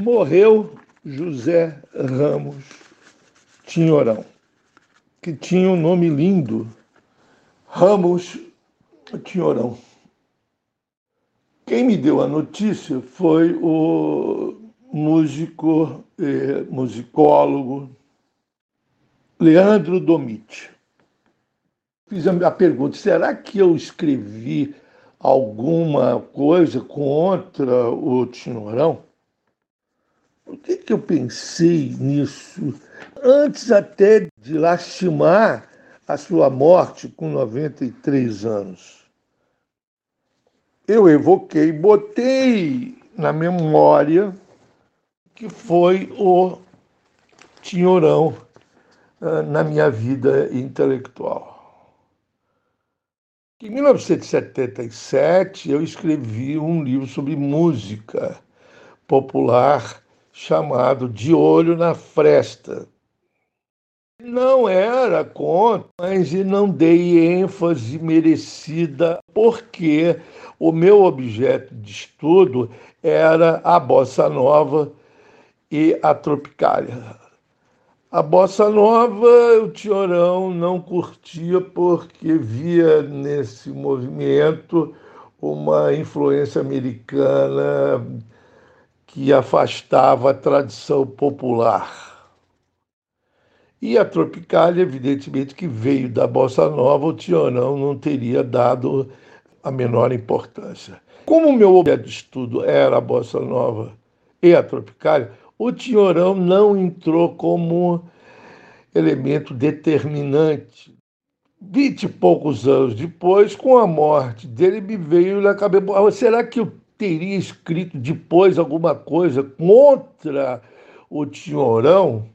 morreu José Ramos Tinhorão, que tinha um nome lindo, Ramos Tinhorão. Quem me deu a notícia foi o músico, e musicólogo Leandro Domit. Fiz a pergunta: será que eu escrevi alguma coisa contra o Tinhorão? Por que, que eu pensei nisso? Antes até de lastimar a sua morte com 93 anos. Eu evoquei, botei na memória que foi o Tinhorão uh, na minha vida intelectual. Em 1977, eu escrevi um livro sobre música popular chamado De Olho na Fresta. Não era contra, mas não dei ênfase merecida, porque o meu objeto de estudo era a bossa nova e a tropicália. A bossa nova, o Tiorão não curtia porque via nesse movimento uma influência americana que afastava a tradição popular. E a Tropicália, evidentemente, que veio da Bossa Nova, o Tionão não teria dado a menor importância. Como o meu objeto de estudo era a Bossa Nova e a Tropicália, o Tinhorão não entrou como elemento determinante. Vinte e poucos anos depois, com a morte dele, me veio na cabeça: será que eu teria escrito depois alguma coisa contra o Tinhorão,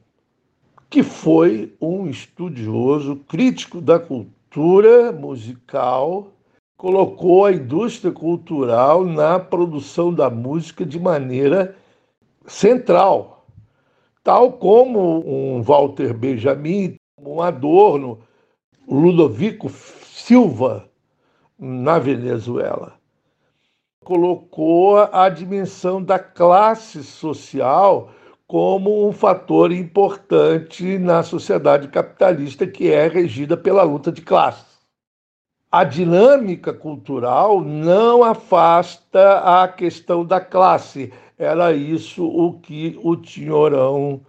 que foi um estudioso, crítico da cultura musical, colocou a indústria cultural na produção da música de maneira central, tal como um Walter Benjamin, um Adorno, Ludovico Silva na Venezuela colocou a dimensão da classe social como um fator importante na sociedade capitalista que é regida pela luta de classes. A dinâmica cultural não afasta a questão da classe. Era isso o que o Tinhorão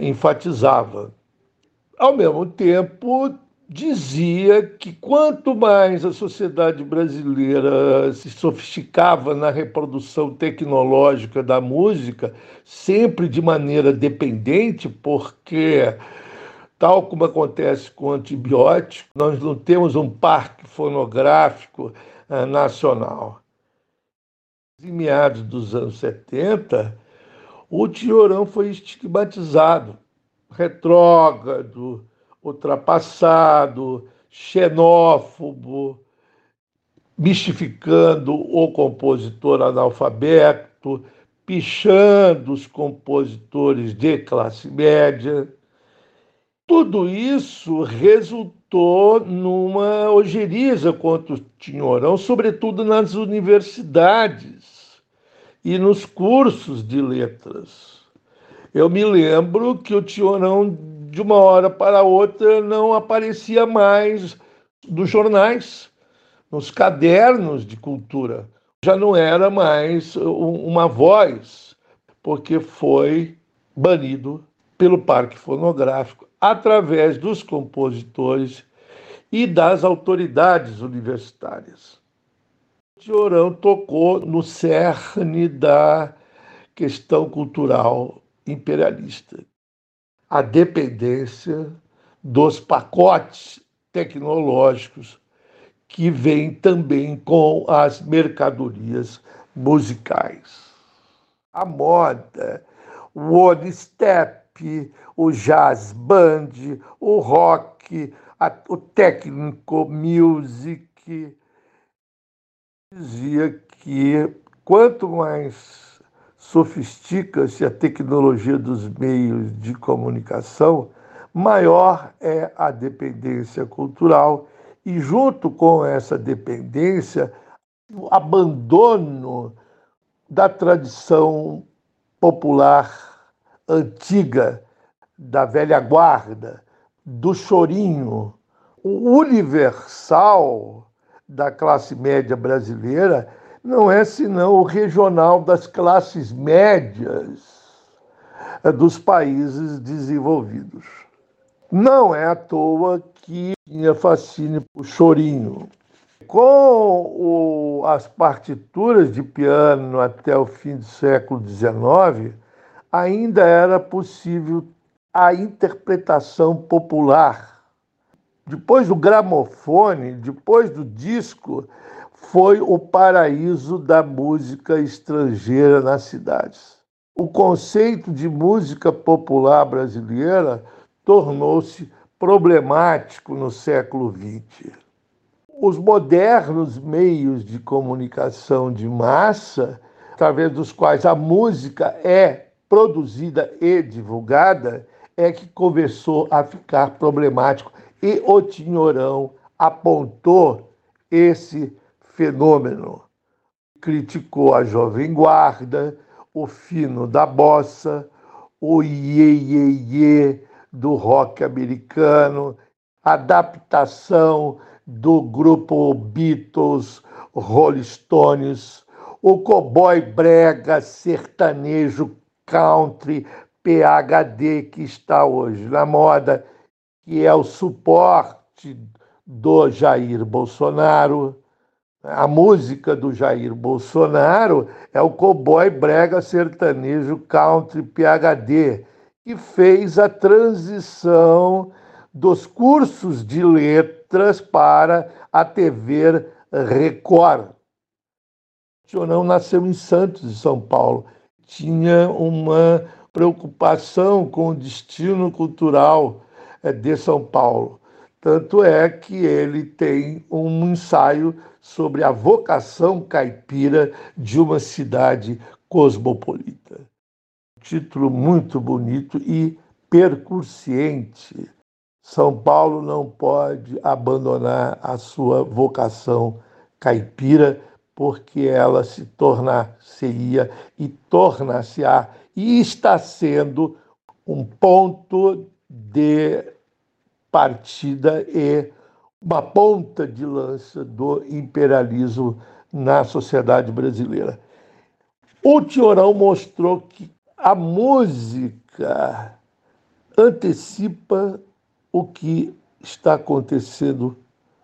enfatizava. Ao mesmo tempo, dizia que quanto mais a sociedade brasileira se sofisticava na reprodução tecnológica da música, sempre de maneira dependente, porque, tal como acontece com o antibiótico, nós não temos um parque fonográfico uh, nacional. Em meados dos anos 70, o Tiorão foi estigmatizado, retrógrado, ultrapassado, xenófobo, mistificando o compositor analfabeto, pichando os compositores de classe média. Tudo isso resultou numa ojeriza contra o Tinhorão, sobretudo nas universidades e nos cursos de letras. Eu me lembro que o Tinhorão de uma hora para outra não aparecia mais nos jornais, nos cadernos de cultura. Já não era mais uma voz, porque foi banido pelo Parque Fonográfico através dos compositores e das autoridades universitárias. Tiorão tocou no cerne da questão cultural imperialista a dependência dos pacotes tecnológicos que vêm também com as mercadorias musicais. A moda, o one step, o jazz band, o rock, a, o technical music, dizia que quanto mais sofistica-se a tecnologia dos meios de comunicação, maior é a dependência cultural e, junto com essa dependência, o abandono da tradição popular antiga, da velha guarda, do chorinho, o universal da classe média brasileira não é senão o regional das classes médias dos países desenvolvidos. Não é à toa que tinha fascínio por chorinho. Com o, as partituras de piano até o fim do século XIX, ainda era possível a interpretação popular. Depois do gramofone, depois do disco, foi o paraíso da música estrangeira nas cidades. O conceito de música popular brasileira tornou-se problemático no século XX. Os modernos meios de comunicação de massa, através dos quais a música é produzida e divulgada, é que começou a ficar problemático. E o Tinhorão apontou esse fenômeno. Criticou a Jovem Guarda, o fino da bossa, o iê, iê, iê do rock americano, adaptação do grupo Beatles, Rolling Stones, o cowboy brega sertanejo country PhD que está hoje na moda, que é o suporte do Jair Bolsonaro. A música do Jair Bolsonaro é o cowboy brega sertanejo country PhD, que fez a transição dos cursos de letras para a TV Record. O não nasceu em Santos, de São Paulo. Tinha uma preocupação com o destino cultural eh, de São Paulo. Tanto é que ele tem um ensaio sobre a vocação caipira de uma cidade cosmopolita título muito bonito e percursiente. São Paulo não pode abandonar a sua vocação caipira, porque ela se tornar-se-ia e tornar-se-á e está sendo um ponto de partida e uma ponta de lança do imperialismo na sociedade brasileira. O Tiorão mostrou que a música antecipa o que está acontecendo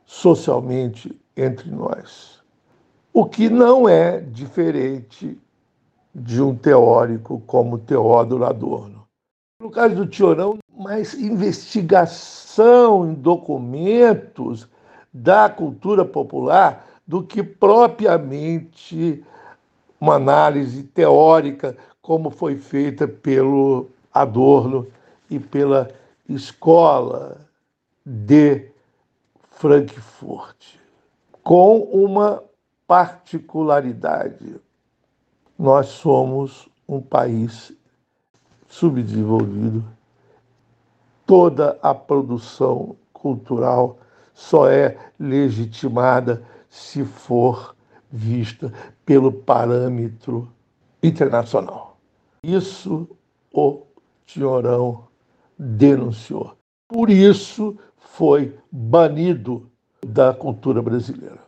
socialmente entre nós. O que não é diferente de um teórico como Teódoro Adorno. No caso do Tiorão, mais investigação em documentos da cultura popular do que propriamente uma análise teórica como foi feita pelo Adorno e pela escola de Frankfurt, com uma particularidade. Nós somos um país subdesenvolvido. Toda a produção cultural só é legitimada se for vista pelo parâmetro internacional. Isso o Tinhorão denunciou. Por isso foi banido da cultura brasileira.